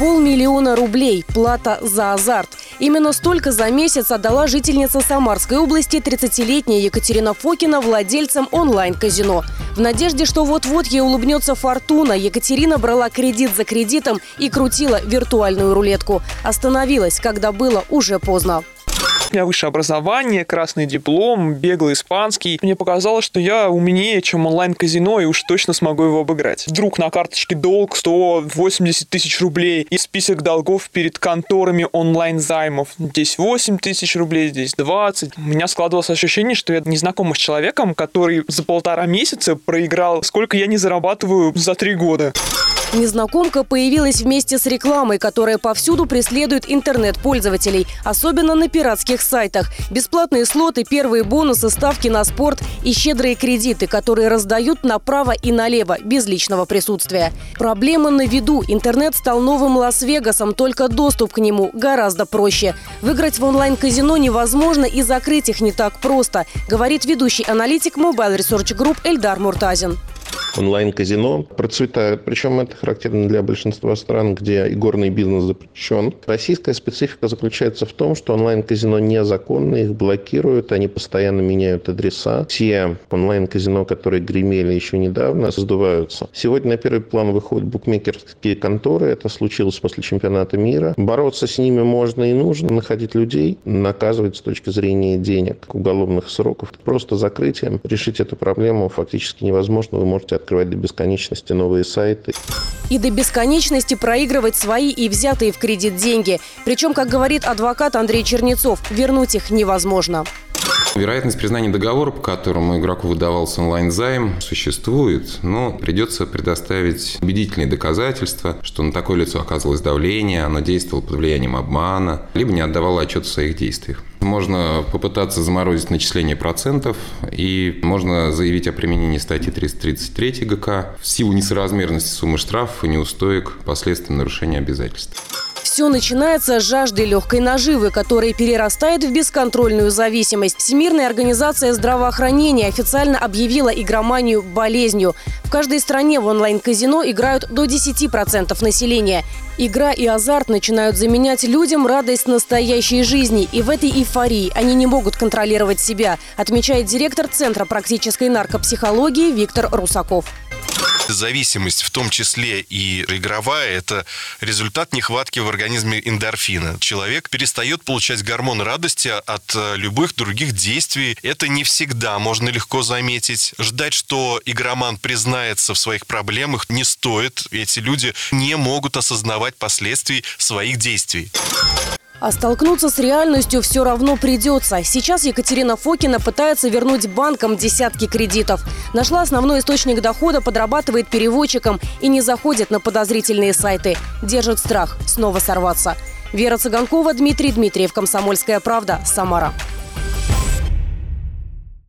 Полмиллиона рублей – плата за азарт. Именно столько за месяц отдала жительница Самарской области 30-летняя Екатерина Фокина владельцам онлайн-казино. В надежде, что вот-вот ей улыбнется фортуна, Екатерина брала кредит за кредитом и крутила виртуальную рулетку. Остановилась, когда было уже поздно. У меня высшее образование, красный диплом, беглый испанский. Мне показалось, что я умнее, чем онлайн-казино, и уж точно смогу его обыграть. Вдруг на карточке долг 180 тысяч рублей и список долгов перед конторами онлайн-займов. Здесь 8 тысяч рублей, здесь 20. У меня складывалось ощущение, что я незнакомый с человеком, который за полтора месяца проиграл, сколько я не зарабатываю за три года. Незнакомка появилась вместе с рекламой, которая повсюду преследует интернет-пользователей, особенно на пиратских сайтах. Бесплатные слоты, первые бонусы, ставки на спорт и щедрые кредиты, которые раздают направо и налево, без личного присутствия. Проблема на виду. Интернет стал новым Лас-Вегасом, только доступ к нему гораздо проще. Выиграть в онлайн-казино невозможно и закрыть их не так просто, говорит ведущий аналитик Mobile Research Group Эльдар Муртазин онлайн-казино процветают. Причем это характерно для большинства стран, где игорный бизнес запрещен. Российская специфика заключается в том, что онлайн-казино незаконны, их блокируют, они постоянно меняют адреса. Все онлайн-казино, которые гремели еще недавно, сдуваются. Сегодня на первый план выходят букмекерские конторы. Это случилось после чемпионата мира. Бороться с ними можно и нужно. Находить людей, наказывать с точки зрения денег, уголовных сроков. Просто закрытием решить эту проблему фактически невозможно. Вы можете открывать до бесконечности новые сайты. И до бесконечности проигрывать свои и взятые в кредит деньги. Причем, как говорит адвокат Андрей Чернецов, вернуть их невозможно. Вероятность признания договора, по которому игроку выдавался онлайн-займ, существует, но придется предоставить убедительные доказательства, что на такое лицо оказывалось давление, оно действовало под влиянием обмана, либо не отдавало отчет в своих действиях. Можно попытаться заморозить начисление процентов, и можно заявить о применении статьи 333 ГК в силу несоразмерности суммы штрафов и неустоек последствий нарушения обязательств. Все начинается с жажды легкой наживы, которая перерастает в бесконтрольную зависимость. Всемирная организация здравоохранения официально объявила игроманию болезнью. В каждой стране в онлайн-казино играют до 10% населения. Игра и азарт начинают заменять людям радость настоящей жизни. И в этой эйфории они не могут контролировать себя, отмечает директор Центра практической наркопсихологии Виктор Русаков. Зависимость, в том числе и игровая, это результат нехватки в организме эндорфина. Человек перестает получать гормон радости от э, любых других действий. Это не всегда можно легко заметить. Ждать, что игроман признается в своих проблемах, не стоит. Эти люди не могут осознавать последствий своих действий. А столкнуться с реальностью все равно придется. Сейчас Екатерина Фокина пытается вернуть банкам десятки кредитов. Нашла основной источник дохода, подрабатывает переводчиком и не заходит на подозрительные сайты. Держит страх снова сорваться. Вера Цыганкова, Дмитрий Дмитриев, Комсомольская правда, Самара.